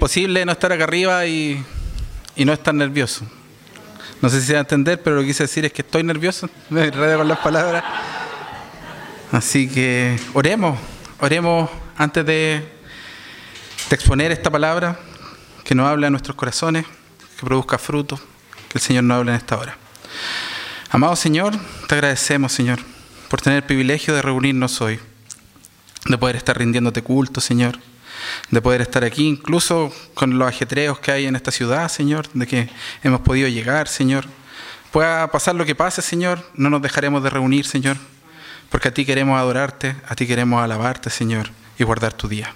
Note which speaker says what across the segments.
Speaker 1: imposible no estar acá arriba y, no estar nervioso. No sé si se va a entender, pero lo que quise decir es que estoy nervioso, me enredo con las palabras. Así que oremos, oremos antes de, exponer esta palabra, que nos hable a nuestros corazones, que produzca fruto, que el Señor nos hable en esta hora. Amado Señor, te agradecemos, Señor, por tener el privilegio de reunirnos hoy, de poder estar rindiéndote culto, Señor, de poder estar aquí, incluso con los ajetreos que hay en esta ciudad, Señor, de que hemos podido llegar, Señor. Pueda pasar lo que pase, Señor, no nos dejaremos de reunir, Señor, porque a ti queremos adorarte, a ti queremos alabarte, Señor, y guardar tu día.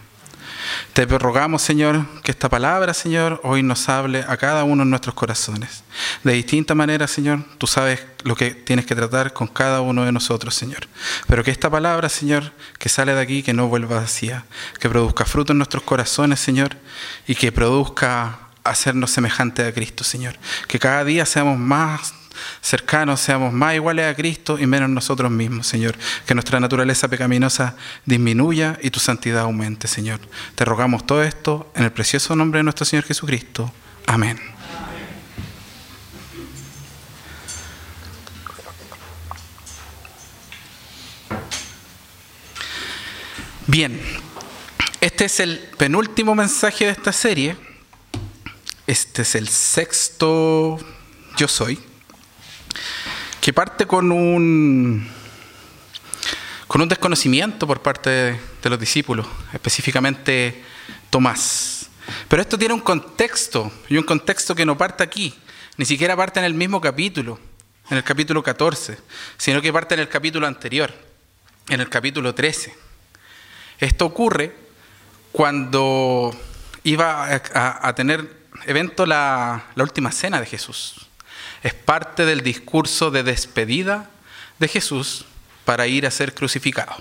Speaker 1: Te rogamos, Señor, que esta palabra, Señor, hoy nos hable a cada uno de nuestros corazones. De distinta manera, Señor, tú sabes lo que tienes que tratar con cada uno de nosotros, Señor. Pero que esta palabra, Señor, que sale de aquí, que no vuelva vacía, que produzca fruto en nuestros corazones, Señor, y que produzca hacernos semejante a Cristo, Señor. Que cada día seamos más cercanos, seamos más iguales a Cristo y menos nosotros mismos, Señor. Que nuestra naturaleza pecaminosa disminuya y tu santidad aumente, Señor. Te rogamos todo esto en el precioso nombre de nuestro Señor Jesucristo. Amén. Bien, este es el penúltimo mensaje de esta serie. Este es el sexto yo soy que parte con un, con un desconocimiento por parte de, los discípulos, específicamente Tomás. Pero esto tiene un contexto, y un contexto que no parte aquí, ni siquiera parte en el mismo capítulo, en el capítulo 14, sino que parte en el capítulo anterior, en el capítulo 13. Esto ocurre cuando iba a, a tener evento la, la última cena de Jesús es parte del discurso de despedida de Jesús para ir a ser crucificado.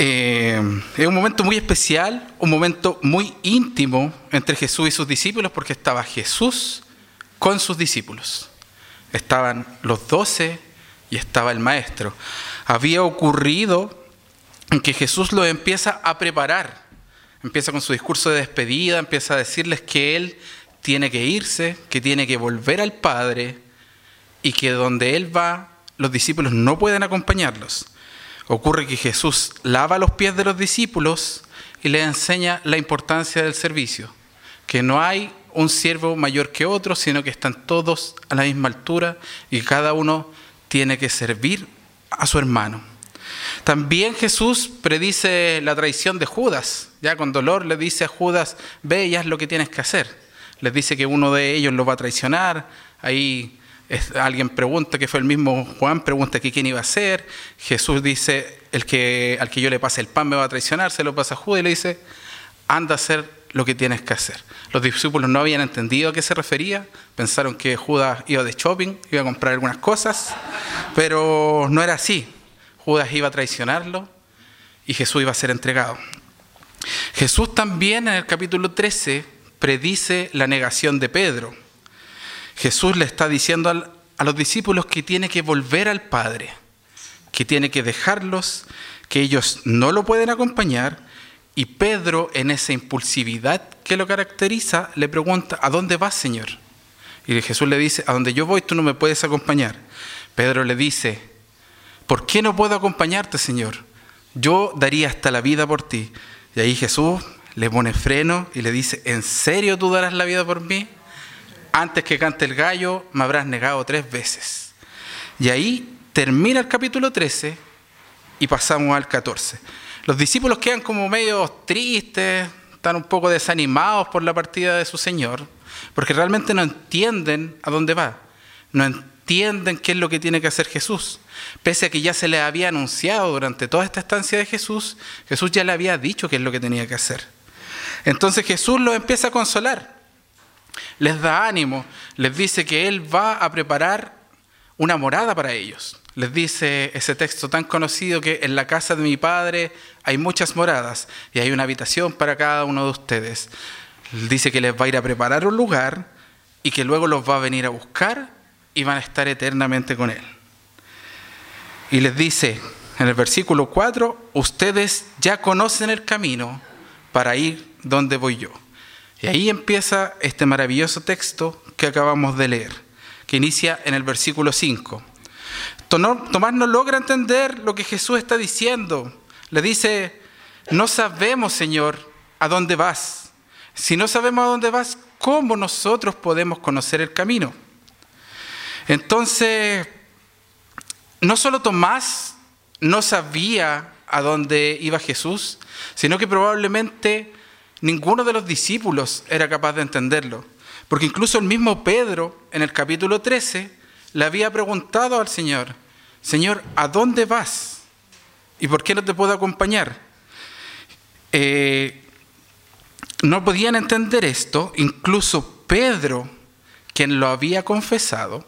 Speaker 1: Eh, es un momento muy especial, un momento muy íntimo entre Jesús y sus discípulos, porque estaba Jesús con sus discípulos. Estaban los doce y estaba el maestro. Había ocurrido que Jesús lo empieza a preparar. Empieza con su discurso de despedida, empieza a decirles que Él tiene que irse, que tiene que volver al Padre y que donde Él va, los discípulos no pueden acompañarlos. Ocurre que Jesús lava los pies de los discípulos y les enseña la importancia del servicio, que no hay un siervo mayor que otro, sino que están todos a la misma altura y cada uno tiene que servir a su hermano. También Jesús predice la traición de Judas, ya con dolor le dice a Judas, ve y haz lo que tienes que hacer les dice que uno de ellos lo va a traicionar, ahí alguien pregunta, que fue el mismo Juan, pregunta que quién iba a ser, Jesús dice, el que, al que yo le pase el pan me va a traicionar, se lo pasa a Judas y le dice, anda a hacer lo que tienes que hacer. Los discípulos no habían entendido a qué se refería, pensaron que Judas iba de shopping, iba a comprar algunas cosas, pero no era así. Judas iba a traicionarlo y Jesús iba a ser entregado. Jesús también en el capítulo 13 predice la negación de Pedro. Jesús le está diciendo a los discípulos que tiene que volver al Padre, que tiene que dejarlos, que ellos no lo pueden acompañar. Y Pedro, en esa impulsividad que lo caracteriza, le pregunta, ¿a dónde vas, Señor? Y Jesús le dice, a donde yo voy tú no me puedes acompañar. Pedro le dice, ¿por qué no puedo acompañarte, Señor? Yo daría hasta la vida por ti. Y ahí Jesús le pone freno y le dice, ¿en serio tú darás la vida por mí? Antes que cante el gallo, me habrás negado tres veces. Y ahí termina el capítulo 13 y pasamos al 14. Los discípulos quedan como medio tristes, están un poco desanimados por la partida de su Señor, porque realmente no entienden a dónde va, no entienden qué es lo que tiene que hacer Jesús. Pese a que ya se les había anunciado durante toda esta estancia de Jesús, Jesús ya le había dicho qué es lo que tenía que hacer. Entonces Jesús los empieza a consolar, les da ánimo, les dice que Él va a preparar una morada para ellos. Les dice ese texto tan conocido que en la casa de mi Padre hay muchas moradas y hay una habitación para cada uno de ustedes. Dice que les va a ir a preparar un lugar y que luego los va a venir a buscar y van a estar eternamente con Él. Y les dice en el versículo 4, ustedes ya conocen el camino para ir dónde voy yo. Y ahí empieza este maravilloso texto que acabamos de leer, que inicia en el versículo 5. Tomás no logra entender lo que Jesús está diciendo. Le dice, no sabemos, Señor, a dónde vas. Si no sabemos a dónde vas, ¿cómo nosotros podemos conocer el camino? Entonces, no solo Tomás no sabía a dónde iba Jesús, sino que probablemente ninguno de los discípulos era capaz de entenderlo. Porque incluso el mismo Pedro, en el capítulo 13, le había preguntado al Señor, Señor, ¿a dónde vas? ¿Y por qué no te puedo acompañar? Eh, no podían entender esto, incluso Pedro, quien lo había confesado,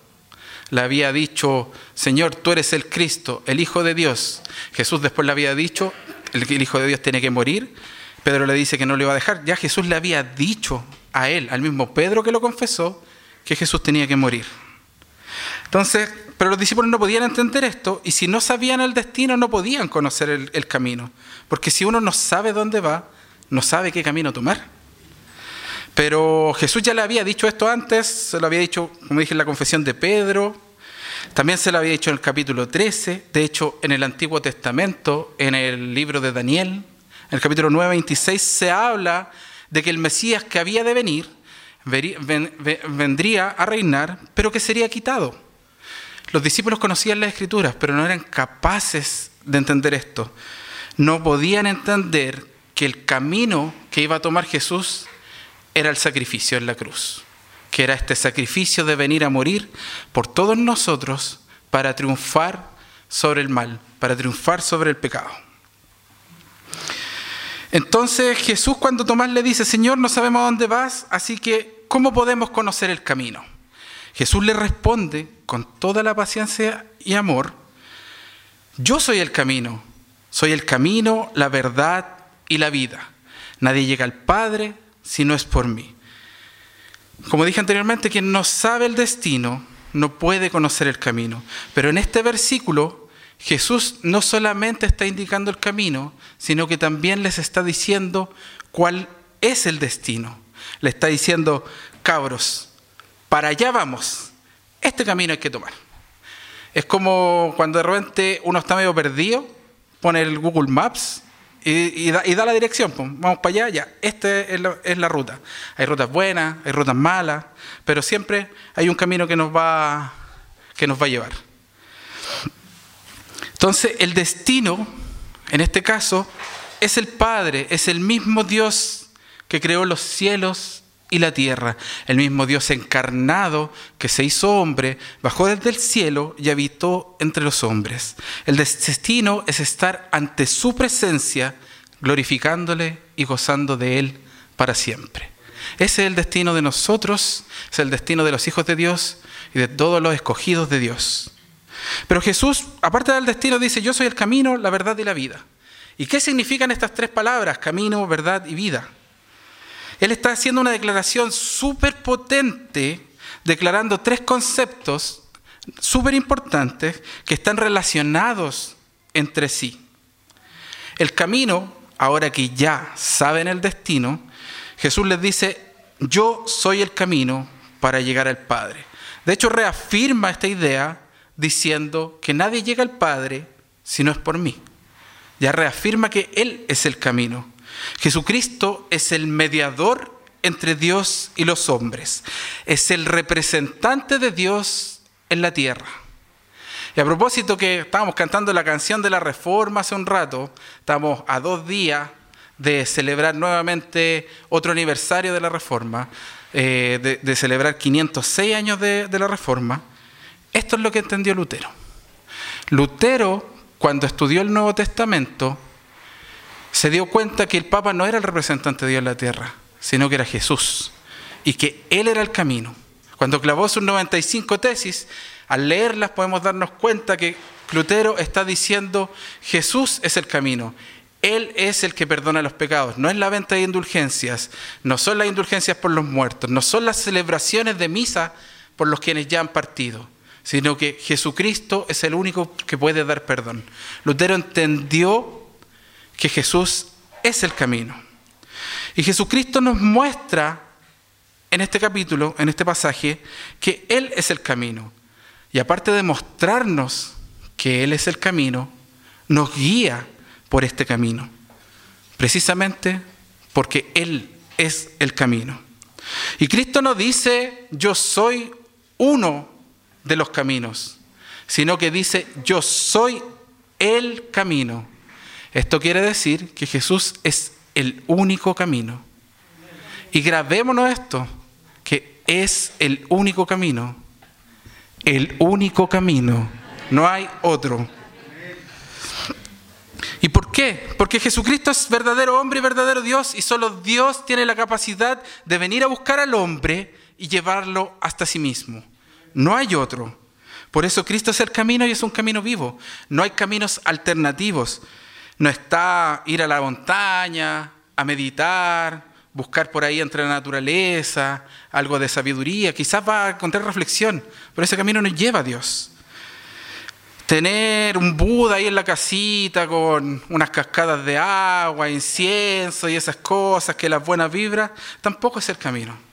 Speaker 1: le había dicho, Señor, tú eres el Cristo, el Hijo de Dios. Jesús después le había dicho, el Hijo de Dios tiene que morir. Pedro le dice que no le iba a dejar. Ya Jesús le había dicho a él, al mismo Pedro que lo confesó, que Jesús tenía que morir. Entonces, pero los discípulos no podían entender esto y si no sabían el destino no podían conocer el, el camino. Porque si uno no sabe dónde va, no sabe qué camino tomar. Pero Jesús ya le había dicho esto antes, se lo había dicho, como dije, en la confesión de Pedro, también se lo había dicho en el capítulo 13, de hecho en el Antiguo Testamento, en el libro de Daniel, en el capítulo 9, 26, se habla de que el Mesías que había de venir vendría a reinar, pero que sería quitado. Los discípulos conocían las escrituras, pero no eran capaces de entender esto. No podían entender que el camino que iba a tomar Jesús era el sacrificio en la cruz, que era este sacrificio de venir a morir por todos nosotros para triunfar sobre el mal, para triunfar sobre el pecado. Entonces Jesús cuando Tomás le dice, Señor, no sabemos a dónde vas, así que ¿cómo podemos conocer el camino? Jesús le responde con toda la paciencia y amor, yo soy el camino, soy el camino, la verdad y la vida. Nadie llega al Padre si no es por mí. Como dije anteriormente, quien no sabe el destino no puede conocer el camino. Pero en este versículo Jesús no solamente está indicando el camino, sino que también les está diciendo cuál es el destino. Le está diciendo, cabros, para allá vamos. Este camino hay que tomar. Es como cuando de repente uno está medio perdido, pone el Google Maps y, da, la dirección, vamos para allá, ya, esta es la, es la, ruta. Hay rutas buenas, hay rutas malas, pero siempre hay un camino que nos va, que nos va a llevar. Entonces, el destino, en este caso, es el Padre, es el mismo Dios que creó los cielos y la tierra, el mismo Dios encarnado que se hizo hombre, bajó desde el cielo y habitó entre los hombres. El destino es estar ante su presencia, glorificándole y gozando de él para siempre. Ese es el destino de nosotros, es el destino de los hijos de Dios y de todos los escogidos de Dios. Pero Jesús, aparte del destino, dice, yo soy el camino, la verdad y la vida. ¿Y qué significan estas tres palabras, camino, verdad y vida? Él está haciendo una declaración súper potente, declarando tres conceptos súper importantes que están relacionados entre sí. El camino, ahora que ya saben el destino, Jesús les dice, yo soy el camino para llegar al Padre. De hecho, reafirma esta idea diciendo que nadie llega al Padre si no es por mí. Ya reafirma que Él es el camino. Jesucristo es el mediador entre Dios y los hombres. Es el representante de Dios en la tierra. Y a propósito que estábamos cantando la canción de la Reforma hace un rato, estamos a dos días de celebrar nuevamente otro aniversario de la Reforma, eh, de, celebrar 506 años de la Reforma. Esto es lo que entendió Lutero. Lutero, cuando estudió el Nuevo Testamento, se dio cuenta que el Papa no era el representante de Dios en la tierra, sino que era Jesús y que Él era el camino. Cuando clavó sus 95 tesis, al leerlas podemos darnos cuenta que Lutero está diciendo Jesús es el camino. Él es el que perdona los pecados. No es la venta de indulgencias, no son las indulgencias por los muertos, no son las celebraciones de misa por los quienes ya han partido, sino que Jesucristo es el único que puede dar perdón. Lutero entendió que Jesús es el camino. Y Jesucristo nos muestra en este capítulo, en este pasaje, que Él es el camino. Y aparte de mostrarnos que Él es el camino, nos guía por este camino. Precisamente porque Él es el camino. Y Cristo no dice, yo soy uno de los caminos, sino que dice, yo soy el camino. Esto quiere decir que Jesús es el único camino. Y grabémonos esto, que es el único camino. El único camino. No hay otro. ¿Y por qué? Porque Jesucristo es verdadero hombre y verdadero Dios y solo Dios tiene la capacidad de venir a buscar al hombre y llevarlo hasta sí mismo. No hay otro. Por eso Cristo es el camino y es un camino vivo. No hay caminos alternativos. No está ir a la montaña, a meditar, buscar por ahí entre la naturaleza, algo de sabiduría. Quizás va a encontrar reflexión, pero ese camino nos lleva a Dios. Tener un Buda ahí en la casita con unas cascadas de agua, incienso y esas cosas, que las buenas vibras, tampoco es el camino.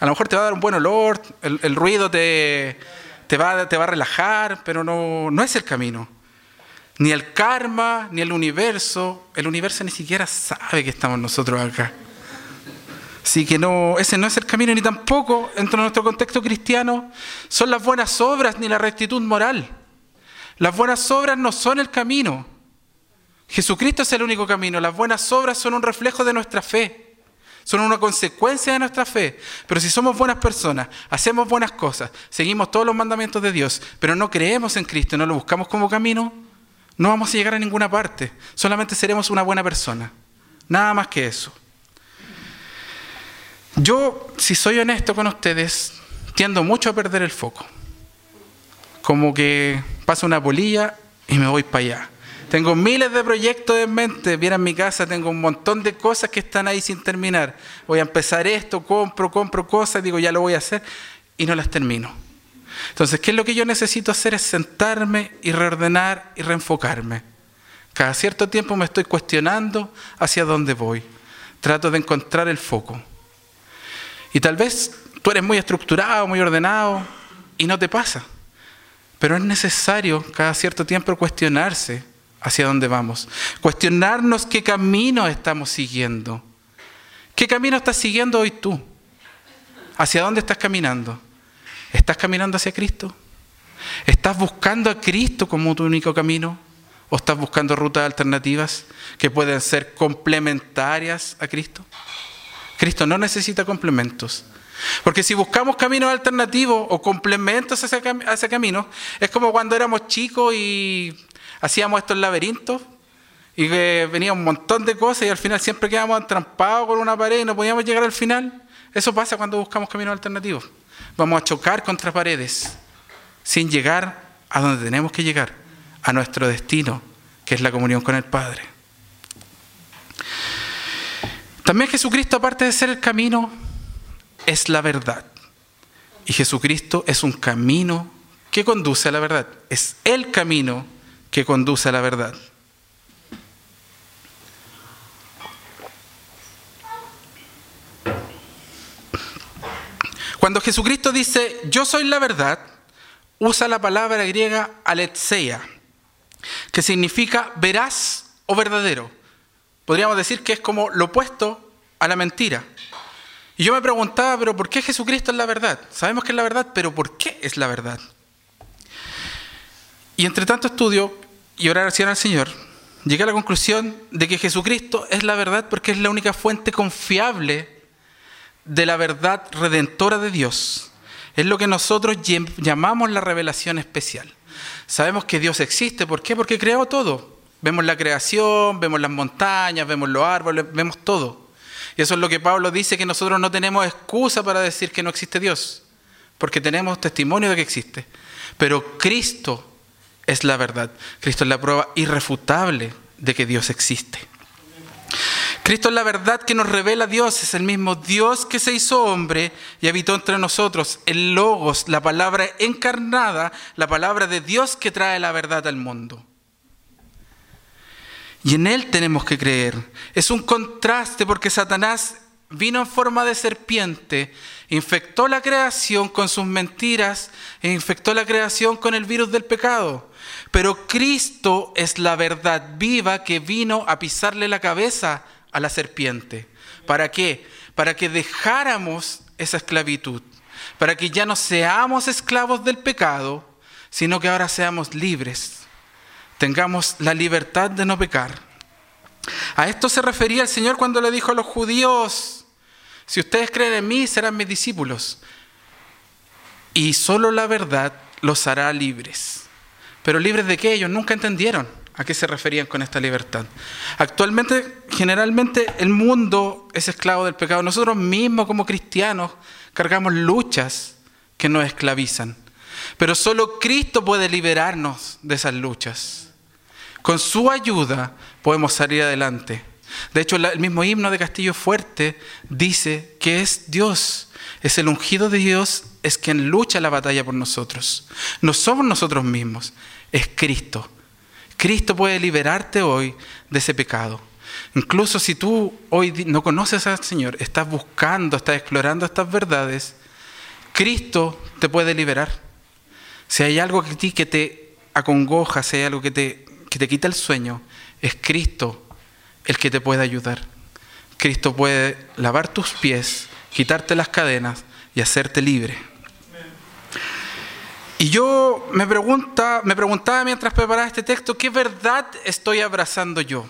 Speaker 1: A lo mejor te va a dar un buen olor, el, ruido te, te, va, te va a relajar, pero no, no es el camino. Ni el karma, ni el universo. El universo ni siquiera sabe que estamos nosotros acá. Así que no, ese no es el camino, ni tampoco, dentro de nuestro contexto cristiano, son las buenas obras ni la rectitud moral. Las buenas obras no son el camino. Jesucristo es el único camino. Las buenas obras son un reflejo de nuestra fe son una consecuencia de nuestra fe. Pero si somos buenas personas, hacemos buenas cosas, seguimos todos los mandamientos de Dios, pero no creemos en Cristo, no lo buscamos como camino, no vamos a llegar a ninguna parte. Solamente seremos una buena persona. Nada más que eso. Yo, si soy honesto con ustedes, tiendo mucho a perder el foco. Como que paso una polilla y me voy para allá. Tengo miles de proyectos en mente. Viera mi casa, tengo un montón de cosas que están ahí sin terminar. Voy a empezar esto, compro, compro cosas, digo, ya lo voy a hacer y no las termino. Entonces, ¿qué es lo que yo necesito hacer? Es sentarme y reordenar y reenfocarme. Cada cierto tiempo me estoy cuestionando hacia dónde voy. Trato de encontrar el foco. Y tal vez tú eres muy estructurado, muy ordenado y no te pasa. Pero es necesario cada cierto tiempo cuestionarse hacia dónde vamos. Cuestionarnos qué camino estamos siguiendo. ¿Qué camino estás siguiendo hoy tú? ¿Hacia dónde estás caminando? ¿Estás caminando hacia Cristo? ¿Estás buscando a Cristo como tu único camino? ¿O estás buscando rutas alternativas que pueden ser complementarias a Cristo? Cristo no necesita complementos. Porque si buscamos caminos alternativos o complementos a ese, camino, es como cuando éramos chicos y hacíamos estos laberintos y que venía un montón de cosas y al final siempre quedábamos entrampados con una pared y no podíamos llegar al final. Eso pasa cuando buscamos caminos alternativos. Vamos a chocar contra paredes sin llegar a donde tenemos que llegar, a nuestro destino, que es la comunión con el Padre. También Jesucristo, aparte de ser el camino, es la verdad. Y Jesucristo es un camino que conduce a la verdad. Es el camino que conduce a la verdad. Cuando Jesucristo dice, yo soy la verdad, usa la palabra griega aletseia, que significa veraz o verdadero. Podríamos decir que es como lo opuesto a la mentira. Y yo me preguntaba, pero ¿por qué Jesucristo es la verdad? Sabemos que es la verdad, pero ¿por qué es la verdad? Y entre tanto estudio y oración al Señor, llegué a la conclusión de que Jesucristo es la verdad porque es la única fuente confiable de la verdad redentora de Dios. Es lo que nosotros llamamos la revelación especial. Sabemos que Dios existe, ¿por qué? Porque creó todo. Vemos la creación, vemos las montañas, vemos los árboles, vemos todo. Y eso es lo que Pablo dice, que nosotros no tenemos excusa para decir que no existe Dios, porque tenemos testimonio de que existe. Pero Cristo es la verdad. Cristo es la prueba irrefutable de que Dios existe. Cristo es la verdad que nos revela Dios, es el mismo Dios que se hizo hombre y habitó entre nosotros, el Logos, la palabra encarnada, la palabra de Dios que trae la verdad al mundo. Y en Él tenemos que creer. Es un contraste porque Satanás vino en forma de serpiente, infectó la creación con sus mentiras e infectó la creación con el virus del pecado. Pero Cristo es la verdad viva que vino a pisarle la cabeza a la serpiente. ¿Para qué? Para que dejáramos esa esclavitud, para que ya no seamos esclavos del pecado, sino que ahora seamos libres, tengamos la libertad de no pecar. A esto se refería el Señor cuando le dijo a los judíos, si ustedes creen en mí, serán mis discípulos. Y solo la verdad los hará libres. Pero libres de qué? Ellos nunca entendieron a qué se referían con esta libertad. Actualmente, generalmente, el mundo es esclavo del pecado. Nosotros mismos como cristianos cargamos luchas que nos esclavizan. Pero solo Cristo puede liberarnos de esas luchas. Con su ayuda podemos salir adelante. De hecho, el mismo himno de Castillo Fuerte dice que es Dios, es el ungido de Dios, es quien lucha la batalla por nosotros. No somos nosotros mismos, es Cristo. Cristo puede liberarte hoy de ese pecado. Incluso si tú hoy no conoces al Señor, estás buscando, estás explorando estas verdades, Cristo te puede liberar. Si hay algo que ti que te acongoja, si hay algo que te, que te quita el sueño, es Cristo el que te puede ayudar. Cristo puede lavar tus pies, quitarte las cadenas y hacerte libre. Y yo me, pregunta, me preguntaba mientras preparaba este texto, ¿qué verdad estoy abrazando yo?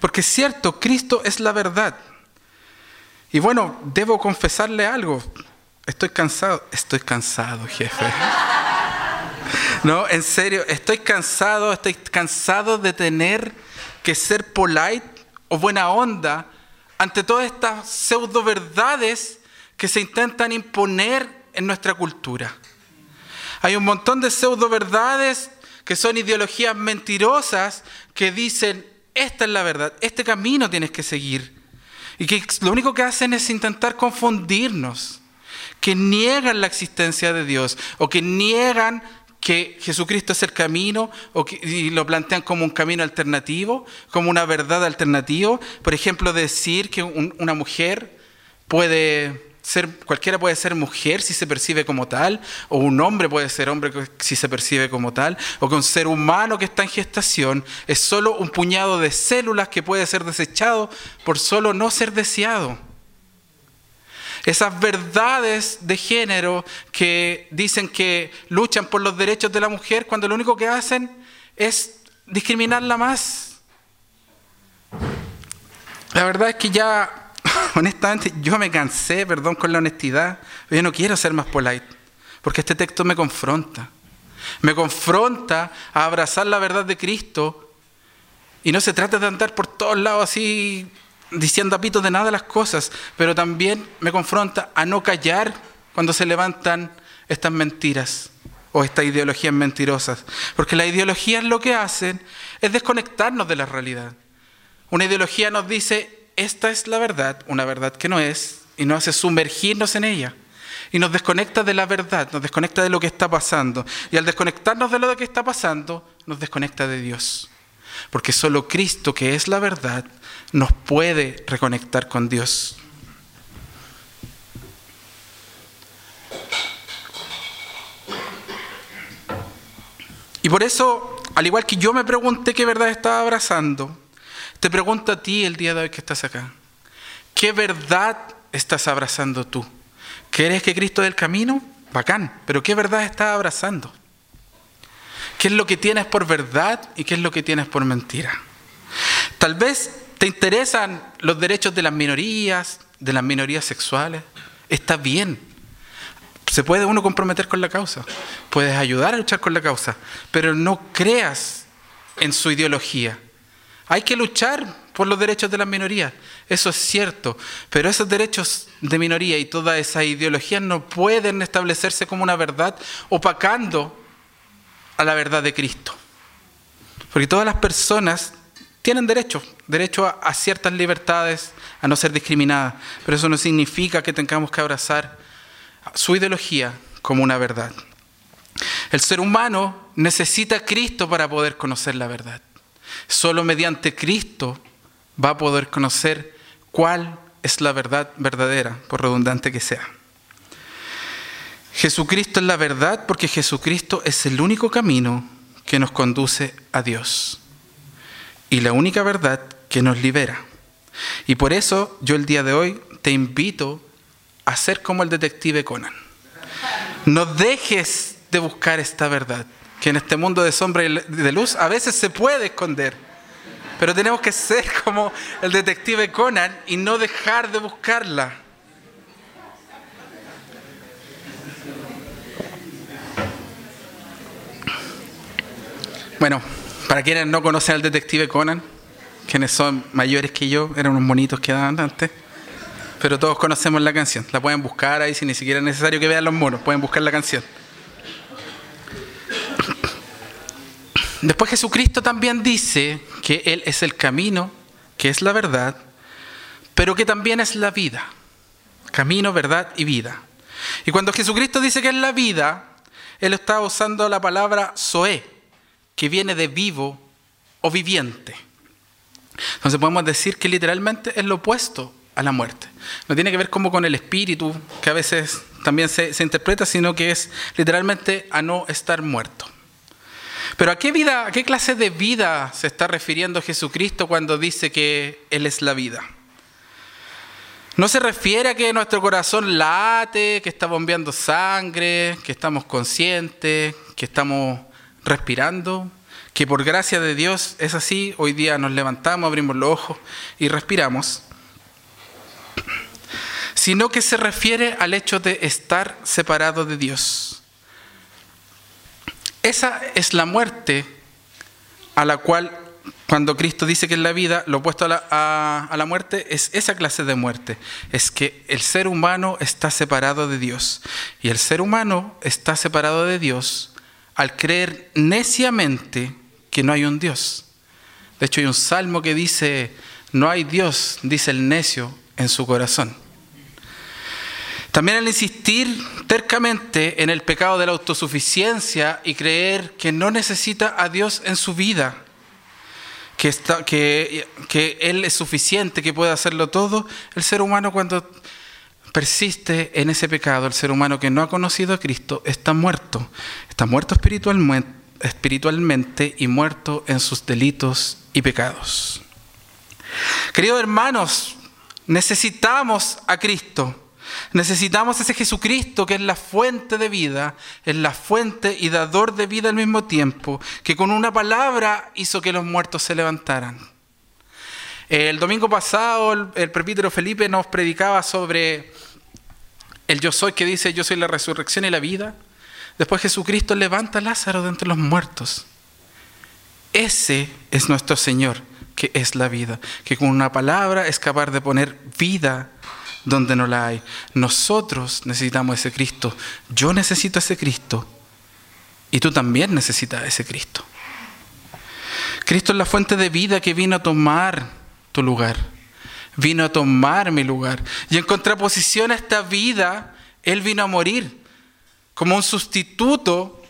Speaker 1: Porque es cierto, Cristo es la verdad. Y bueno, debo confesarle algo. Estoy cansado. Estoy cansado, jefe. No, en serio, estoy cansado, estoy cansado de tener que ser polite o buena onda ante todas estas pseudo verdades que se intentan imponer en nuestra cultura. Hay un montón de pseudo verdades que son ideologías mentirosas que dicen, esta es la verdad, este camino tienes que seguir. Y que lo único que hacen es intentar confundirnos, que niegan la existencia de Dios o que niegan que Jesucristo es el camino o y lo plantean como un camino alternativo, como una verdad alternativa. Por ejemplo, decir que una mujer puede cualquiera puede ser mujer si se percibe como tal, o un hombre puede ser hombre si se percibe como tal, o que un ser humano que está en gestación es solo un puñado de células que puede ser desechado por solo no ser deseado. Esas verdades de género que dicen que luchan por los derechos de la mujer cuando lo único que hacen es discriminarla más. La verdad es que ya, honestamente, yo me cansé, perdón con la honestidad, pero yo no quiero ser más polite, porque este texto me confronta. Me confronta a abrazar la verdad de Cristo y no se trata de andar por todos lados así diciendo a pito de nada las cosas, pero también me confronta a no callar cuando se levantan estas mentiras o estas ideologías mentirosas. Porque las ideologías lo que hacen es desconectarnos de la realidad. Una ideología nos dice, esta es la verdad, una verdad que no es, y nos hace sumergirnos en ella. Y nos desconecta de la verdad, nos desconecta de lo que está pasando. Y al desconectarnos de lo que está pasando, nos desconecta de Dios. Porque solo Cristo, que es la verdad, nos puede reconectar con Dios. Y por eso, al igual que yo me pregunté qué verdad estaba abrazando, te pregunto a ti el día de hoy que estás acá. ¿Qué verdad estás abrazando tú? ¿Quieres que Cristo es el camino? Bacán, pero ¿qué verdad estás abrazando? ¿Qué es lo que tienes por verdad y qué es lo que tienes por mentira? Tal vez ¿Te interesan los derechos de las minorías, de las minorías sexuales? Está bien. Se puede uno comprometer con la causa. Puedes ayudar a luchar con la causa. Pero no creas en su ideología. Hay que luchar por los derechos de las minorías. Eso es cierto. Pero esos derechos de minoría y toda esa ideología no pueden establecerse como una verdad opacando a la verdad de Cristo. Porque todas las personas tienen derecho, derecho a, ciertas libertades, a no ser discriminadas, pero eso no significa que tengamos que abrazar su ideología como una verdad. El ser humano necesita Cristo para poder conocer la verdad. Solo mediante Cristo va a poder conocer cuál es la verdad verdadera, por redundante que sea. Jesucristo es la verdad porque Jesucristo es el único camino que nos conduce a Dios y la única verdad que nos libera. Y por eso yo el día de hoy te invito a ser como el detective Conan. No dejes de buscar esta verdad, que en este mundo de sombra y de luz a veces se puede esconder. Pero tenemos que ser como el detective Conan y no dejar de buscarla. Bueno, para quienes no conocen al detective Conan, quienes son mayores que yo, eran unos monitos que daban antes, pero todos conocemos la canción. La pueden buscar ahí si ni siquiera es necesario que vean los monos, pueden buscar la canción. Después Jesucristo también dice que Él es el camino, que es la verdad, pero que también es la vida. Camino, verdad y vida. Y cuando Jesucristo dice que es la vida, Él está usando la palabra Zoé, que viene de vivo o viviente. Entonces podemos decir que literalmente es lo opuesto a la muerte. No tiene que ver como con el espíritu, que a veces también se, interpreta, sino que es literalmente a no estar muerto. Pero ¿a qué vida, a qué clase de vida se está refiriendo Jesucristo cuando dice que Él es la vida? No se refiere a que nuestro corazón late, que está bombeando sangre, que estamos conscientes, que estamos respirando, que por gracia de Dios es así, hoy día nos levantamos, abrimos los ojos y respiramos, sino que se refiere al hecho de estar separado de Dios. Esa es la muerte a la cual, cuando Cristo dice que es la vida, lo opuesto a la, a la muerte es esa clase de muerte. Es que el ser humano está separado de Dios. Y el ser humano está separado de Dios al creer neciamente que no hay un Dios. De hecho, hay un salmo que dice, no hay Dios, dice el necio en su corazón. También al insistir tercamente en el pecado de la autosuficiencia y creer que no necesita a Dios en su vida, que, está, que, que Él es suficiente, que puede hacerlo todo, el ser humano cuando persiste en ese pecado, el ser humano que no ha conocido a Cristo, está muerto. Está muerto espiritualmente, espiritualmente y muerto en sus delitos y pecados. Queridos hermanos, necesitamos a Cristo. Necesitamos ese Jesucristo que es la fuente de vida, es la fuente y dador de vida al mismo tiempo, que con una palabra hizo que los muertos se levantaran. El domingo pasado el, el Felipe nos predicaba sobre el yo soy que dice yo soy la resurrección y la vida. Después Jesucristo levanta a Lázaro de entre los muertos. Ese es nuestro Señor, que es la vida, que con una palabra es capaz de poner vida donde no la hay. Nosotros necesitamos ese Cristo. Yo necesito ese Cristo. Y tú también necesitas ese Cristo. Cristo es la fuente de vida que vino a tomar tu lugar. Vino a tomar mi lugar. Y en contraposición a esta vida, Él vino a morir. Como un sustituto,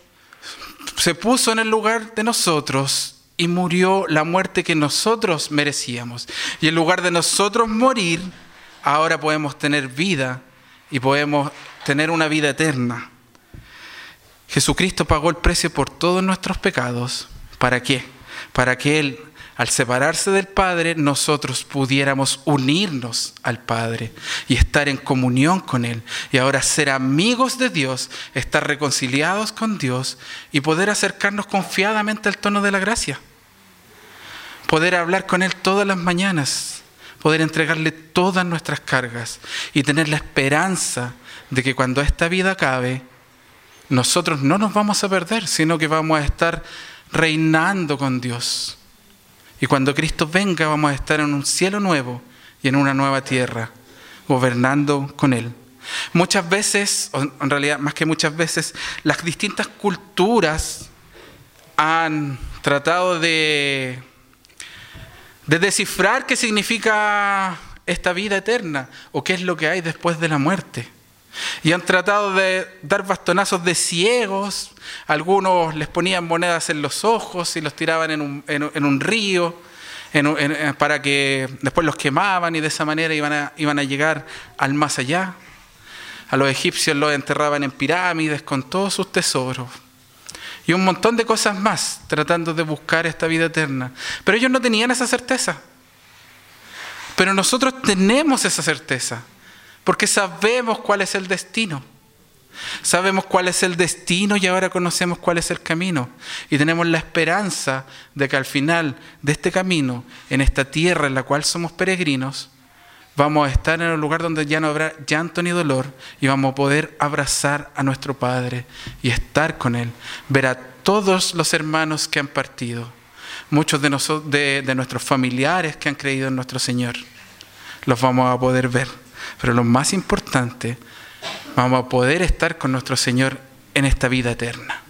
Speaker 1: se puso en el lugar de nosotros y murió la muerte que nosotros merecíamos. Y en lugar de nosotros morir, ahora podemos tener vida y podemos tener una vida eterna. Jesucristo pagó el precio por todos nuestros pecados. ¿Para qué? Para que Él al separarse del Padre, nosotros pudiéramos unirnos al Padre y estar en comunión con Él. Y ahora ser amigos de Dios, estar reconciliados con Dios y poder acercarnos confiadamente al tono de la gracia. Poder hablar con Él todas las mañanas, poder entregarle todas nuestras cargas y tener la esperanza de que cuando esta vida acabe, nosotros no nos vamos a perder, sino que vamos a estar reinando con Dios y cuando Cristo venga vamos a estar en un cielo nuevo y en una nueva tierra, gobernando con Él. Muchas veces, en realidad más que muchas veces, las distintas culturas han tratado de, de descifrar qué significa esta vida eterna o qué es lo que hay después de la muerte. Y han tratado de dar bastonazos de ciegos, algunos les ponían monedas en los ojos y los tiraban en un, en, un río para que después los quemaban y de esa manera iban a llegar al más allá. A los egipcios los enterraban en pirámides con todos sus tesoros. Y un montón de cosas más tratando de buscar esta vida eterna. Pero ellos no tenían esa certeza. Pero nosotros tenemos esa certeza. Porque sabemos cuál es el destino. Sabemos cuál es el destino y ahora conocemos cuál es el camino. Y tenemos la esperanza de que al final de este camino, en esta tierra en la cual somos peregrinos, vamos a estar en un lugar donde ya no habrá llanto ni dolor y vamos a poder abrazar a nuestro Padre y estar con Él, ver a todos los hermanos que han partido, muchos de, nosotros, de, nuestros familiares que han creído en nuestro Señor, los vamos a poder ver. Pero lo más importante, vamos a poder estar con nuestro Señor en esta vida eterna.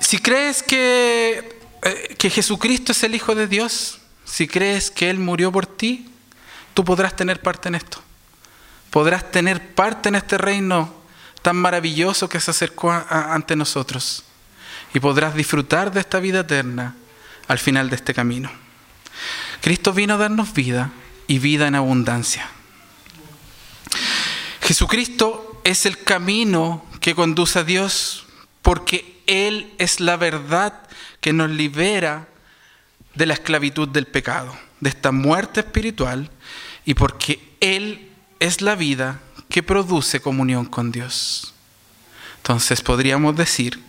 Speaker 1: Si crees que, eh, que Jesucristo es el Hijo de Dios, si crees que Él murió por ti, tú podrás tener parte en esto. Podrás tener parte en este reino tan maravilloso que se acercó ante nosotros. Y podrás disfrutar de esta vida eterna al final de este camino. Cristo vino a darnos vida y vida en abundancia. Jesucristo es el camino que conduce a Dios porque Él es la verdad que nos libera de la esclavitud del pecado, de esta muerte espiritual y porque Él es la vida que produce comunión con Dios. Entonces podríamos decir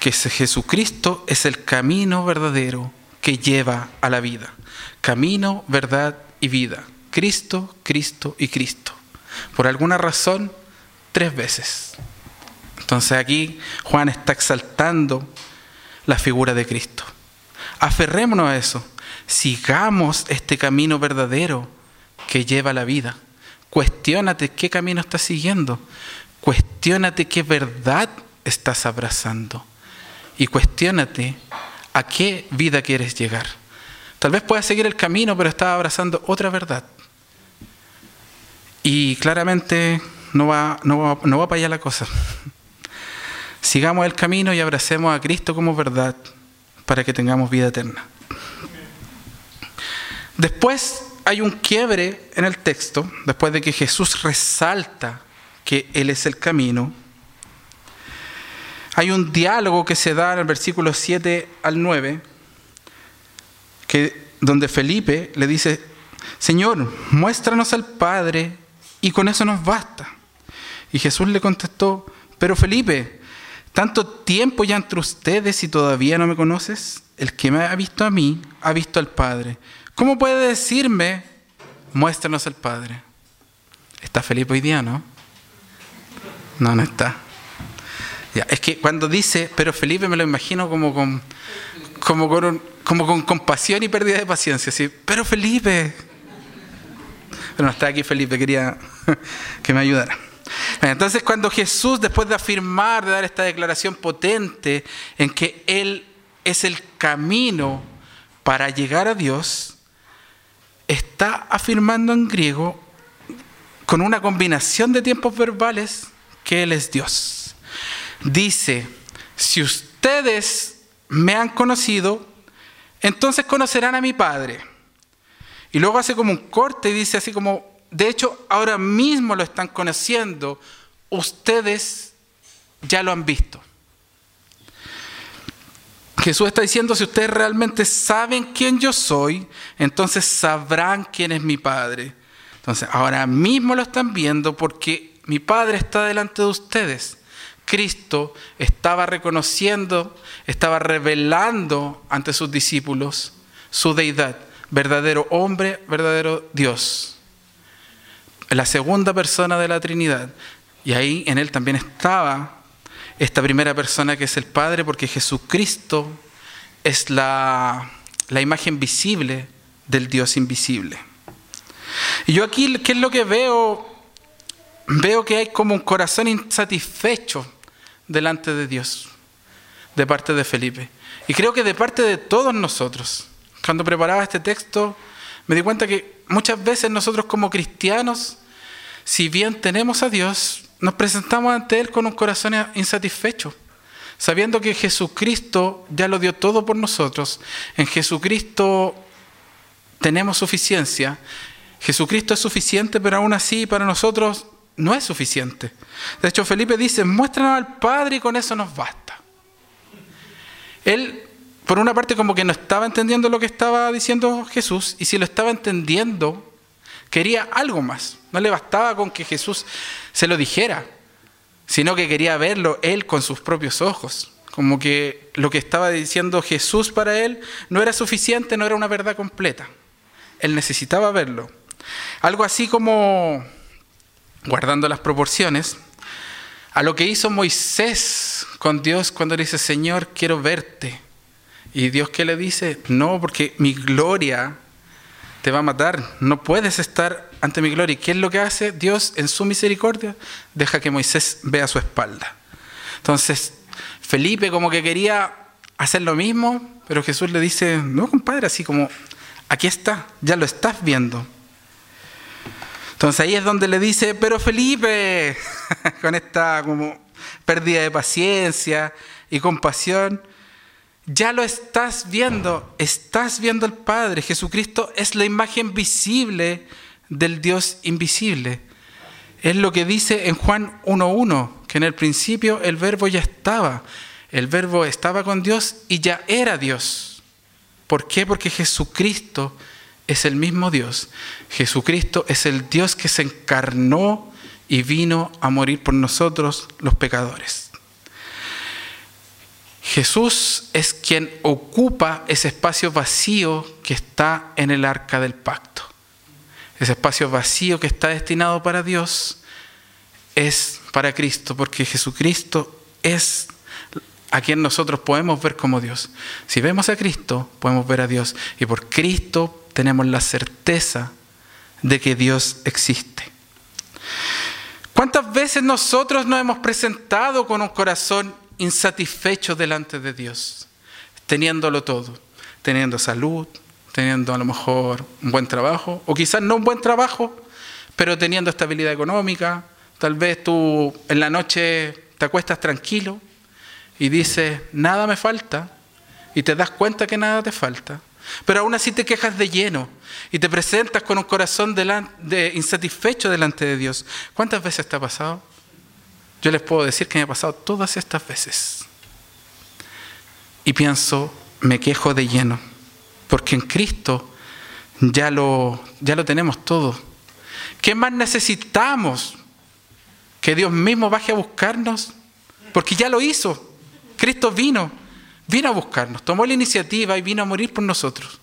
Speaker 1: que Jesucristo es el camino verdadero que lleva a la vida. Camino, verdad y vida. Cristo, Cristo y Cristo. Por alguna razón, tres veces. Entonces aquí Juan está exaltando la figura de Cristo. Aferrémonos a eso. Sigamos este camino verdadero que lleva la vida. Cuestiónate qué camino estás siguiendo. Cuestiónate qué verdad estás abrazando. Y cuestiónate a qué vida quieres llegar. Tal vez puedas seguir el camino, pero estás abrazando otra verdad. Y claramente no va, no va, no va para allá la cosa. Sigamos el camino y abracemos a Cristo como verdad para que tengamos vida eterna. Después hay un quiebre en el texto, después de que Jesús resalta que Él es el camino. Hay un diálogo que se da en el versículo 7 al 9 que, donde Felipe le dice, Señor, muéstranos al Padre y con eso nos basta. Y Jesús le contestó, pero Felipe, tanto tiempo ya entre ustedes y todavía no me conoces. El que me ha visto a mí, ha visto al Padre. ¿Cómo puede decirme, muéstranos al Padre? Está Felipe hoy día, ¿no? No, no está. Ya, es que cuando dice, pero Felipe me lo imagino como con, como con, como con compasión y pérdida de paciencia. Así, pero Felipe. Pero no está aquí Felipe, quería que me ayudara. Entonces cuando Jesús, después de afirmar, de dar esta declaración potente en que Él es el camino para llegar a Dios, está afirmando en griego con una combinación de tiempos verbales que Él es Dios. Dice, si ustedes me han conocido, entonces conocerán a mi Padre. Y luego hace como un corte y dice así como, de hecho ahora mismo lo están conociendo, ustedes ya lo han visto. Jesús está diciendo, si ustedes realmente saben quién yo soy, entonces sabrán quién es mi Padre. Entonces, ahora mismo lo están viendo porque mi Padre está delante de ustedes. Cristo estaba reconociendo, estaba revelando ante sus discípulos su deidad, verdadero hombre, verdadero Dios. La segunda persona de la Trinidad. Y ahí en él también estaba esta primera persona que es el Padre, porque Jesucristo es la, la imagen visible del Dios invisible. Y yo aquí, ¿qué es lo que veo? Veo que hay como un corazón insatisfecho delante de Dios, de parte de Felipe. Y creo que de parte de todos nosotros. Cuando preparaba este texto, me di cuenta que muchas veces nosotros como cristianos si bien tenemos a Dios, nos presentamos ante Él con un corazón insatisfecho, sabiendo que Jesucristo ya lo dio todo por nosotros. En Jesucristo tenemos suficiencia. Jesucristo es suficiente, pero aún así para nosotros no es suficiente. De hecho, Felipe dice, muéstranos al Padre y con eso nos basta. Él, por una parte, como que no estaba entendiendo lo que estaba diciendo Jesús, y si lo estaba entendiendo, quería algo más. No le bastaba con que Jesús se lo dijera, sino que quería verlo él con sus propios ojos. Como que lo que estaba diciendo Jesús para él no era suficiente, no era una verdad completa. Él necesitaba verlo. Algo así como, guardando las proporciones, a lo que hizo Moisés con Dios cuando le dice, Señor, quiero verte. Y Dios que le dice, no, porque mi gloria te va a matar, no puedes estar ante mi gloria. ¿Y qué es lo que hace Dios en su misericordia? Deja que Moisés vea su espalda. Entonces, Felipe como que quería hacer lo mismo, pero Jesús le dice, no, compadre, así como, aquí está, ya lo estás viendo. Entonces ahí es donde le dice, pero Felipe, con esta como pérdida de paciencia y compasión, ya lo estás viendo, estás viendo al Padre. Jesucristo es la imagen visible del Dios invisible. Es lo que dice en Juan 1.1, que en el principio el verbo ya estaba. El verbo estaba con Dios y ya era Dios. ¿Por qué? Porque Jesucristo es el mismo Dios. Jesucristo es el Dios que se encarnó y vino a morir por nosotros los pecadores. Jesús es quien ocupa ese espacio vacío que está en el arca del pacto. Ese espacio vacío que está destinado para Dios es para Cristo, porque Jesucristo es a quien nosotros podemos ver como Dios. Si vemos a Cristo, podemos ver a Dios. Y por Cristo tenemos la certeza de que Dios existe. ¿Cuántas veces nosotros nos hemos presentado con un corazón insatisfecho delante de Dios, teniéndolo todo, teniendo salud, teniendo a lo mejor un buen trabajo, o quizás no un buen trabajo, pero teniendo estabilidad económica, tal vez tú en la noche te acuestas tranquilo y dices, nada me falta, y te das cuenta que nada te falta, pero aún así te quejas de lleno y te presentas con un corazón de insatisfecho delante de Dios. ¿Cuántas veces te ha pasado? Yo les puedo decir que me ha pasado todas estas veces. Y pienso, me quejo de lleno, porque en Cristo ya lo, ya lo tenemos todo. ¿Qué más necesitamos? Que Dios mismo baje a buscarnos, porque ya lo hizo. Cristo vino, vino a buscarnos, tomó la iniciativa y vino a morir por nosotros.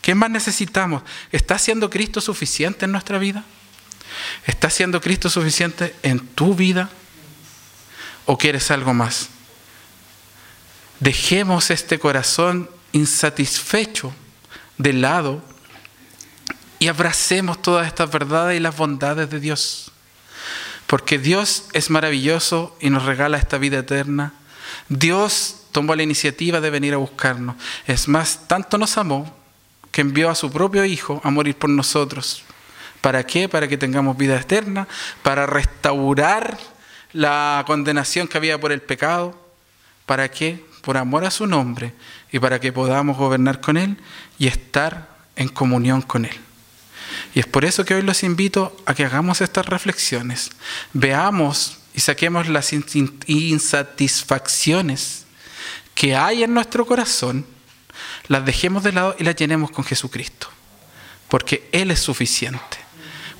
Speaker 1: ¿Qué más necesitamos? ¿Está siendo Cristo suficiente en nuestra vida? ¿Está siendo Cristo suficiente en tu vida? ¿O quieres algo más? Dejemos este corazón insatisfecho de lado y abracemos todas estas verdades y las bondades de Dios. Porque Dios es maravilloso y nos regala esta vida eterna. Dios tomó la iniciativa de venir a buscarnos. Es más, tanto nos amó que envió a su propio Hijo a morir por nosotros. ¿Para qué? Para que tengamos vida eterna, para restaurar la condenación que había por el pecado. ¿Para qué? Por amor a su nombre y para que podamos gobernar con Él y estar en comunión con Él. Y es por eso que hoy los invito a que hagamos estas reflexiones, veamos y saquemos las insatisfacciones que hay en nuestro corazón, las dejemos de lado y las llenemos con Jesucristo, porque Él es suficiente.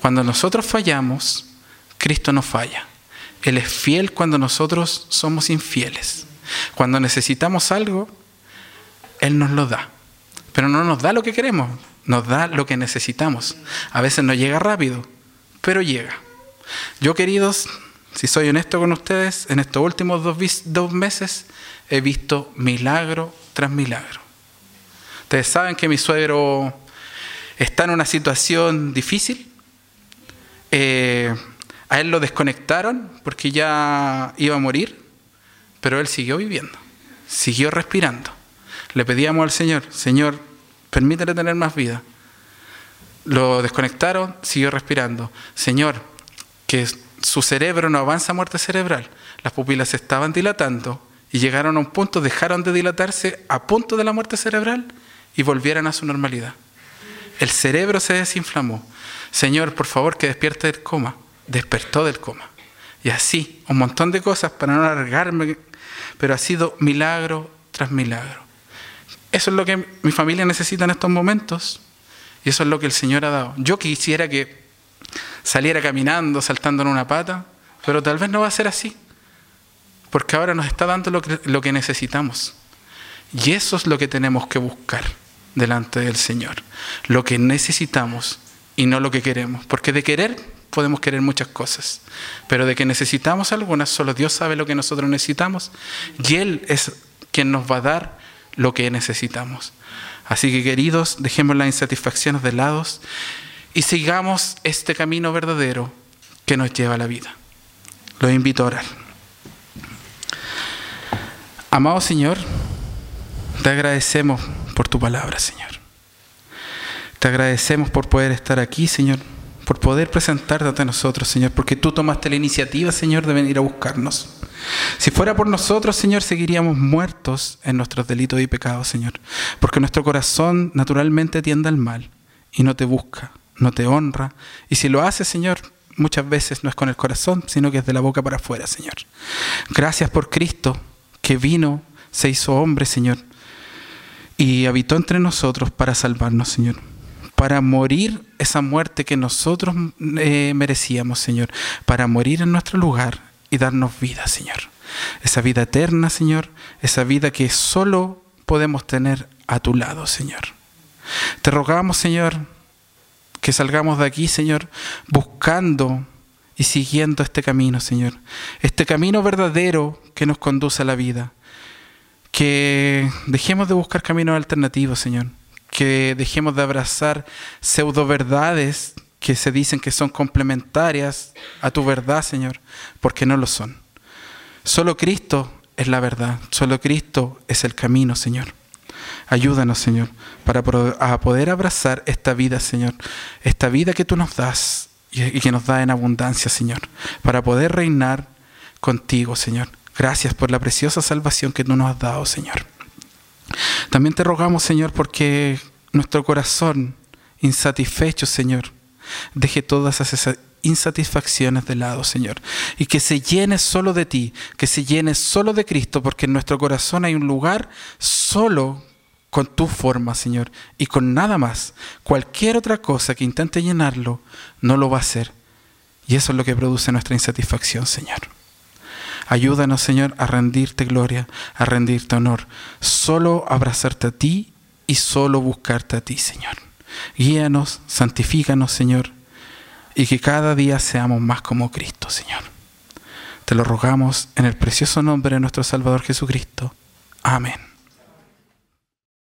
Speaker 1: Cuando nosotros fallamos, Cristo no falla. Él es fiel cuando nosotros somos infieles. Cuando necesitamos algo, Él nos lo da. Pero no nos da lo que queremos, nos da lo que necesitamos. A veces no llega rápido, pero llega. Yo, queridos, si soy honesto con ustedes, en estos últimos dos, meses he visto milagro tras milagro. Ustedes saben que mi suegro está en una situación difícil. Eh, a él lo desconectaron porque ya iba a morir, pero él siguió viviendo, siguió respirando. Le pedíamos al Señor, Señor, permítele tener más vida. Lo desconectaron, siguió respirando. Señor, que su cerebro no avanza a muerte cerebral. Las pupilas estaban dilatando y llegaron a un punto, dejaron de dilatarse a punto de la muerte cerebral y volvieran a su normalidad. El cerebro se desinflamó. Señor, por favor, que despierte del coma. Despertó del coma. Y así, un montón de cosas para no alargarme, pero ha sido milagro tras milagro. Eso es lo que mi familia necesita en estos momentos. Y eso es lo que el Señor ha dado. Yo quisiera que saliera caminando, saltando en una pata, pero tal vez no va a ser así. Porque ahora nos está dando lo que, lo que necesitamos. Y eso es lo que tenemos que buscar delante del Señor. Lo que necesitamos y no lo que queremos. Porque de querer podemos querer muchas cosas, pero de que necesitamos algunas, solo Dios sabe lo que nosotros necesitamos y Él es quien nos va a dar lo que necesitamos. Así que queridos, dejemos las insatisfacciones de lado y sigamos este camino verdadero que nos lleva a la vida. Los invito a orar. Amado Señor, te agradecemos por tu palabra, Señor. Te agradecemos por poder estar aquí, Señor, por poder presentarte ante nosotros, Señor, porque tú tomaste la iniciativa, Señor, de venir a buscarnos. Si fuera por nosotros, Señor, seguiríamos muertos en nuestros delitos y pecados, Señor, porque nuestro corazón naturalmente tiende al mal y no te busca, no te honra, y si lo hace, Señor, muchas veces no es con el corazón, sino que es de la boca para afuera, Señor. Gracias por Cristo que vino, se hizo hombre, Señor, y habitó entre nosotros para salvarnos, Señor. Para morir esa muerte que nosotros eh, merecíamos, Señor. Para morir en nuestro lugar y darnos vida, Señor. Esa vida eterna, Señor. Esa vida que solo podemos tener a tu lado, Señor. Te rogamos, Señor, que salgamos de aquí, Señor, buscando y siguiendo este camino, Señor. Este camino verdadero que nos conduce a la vida que dejemos de buscar caminos alternativos, Señor. Que dejemos de abrazar pseudo verdades que se dicen que son complementarias a tu verdad, Señor, porque no lo son. Solo Cristo es la verdad, solo Cristo es el camino, Señor. Ayúdanos, Señor, para poder abrazar esta vida, Señor, esta vida que tú nos das y que nos da en abundancia, Señor, para poder reinar contigo, Señor. Gracias por la preciosa salvación que tú nos has dado, Señor. También te rogamos, Señor, porque nuestro corazón insatisfecho, Señor, deje todas esas insatisfacciones de lado, Señor, y que se llene solo de ti, que se llene solo de Cristo, porque en nuestro corazón hay un lugar solo con tu forma, Señor, y con nada más. Cualquier otra cosa que intente llenarlo, no lo va a hacer. Y eso es lo que produce nuestra insatisfacción, Señor. Ayúdanos, Señor, a rendirte gloria, a rendirte honor. Solo abrazarte a ti y solo buscarte a ti, Señor. Guíanos, santifícanos, Señor, y que cada día seamos más como Cristo, Señor. Te lo rogamos en el precioso nombre de nuestro Salvador Jesucristo. Amén.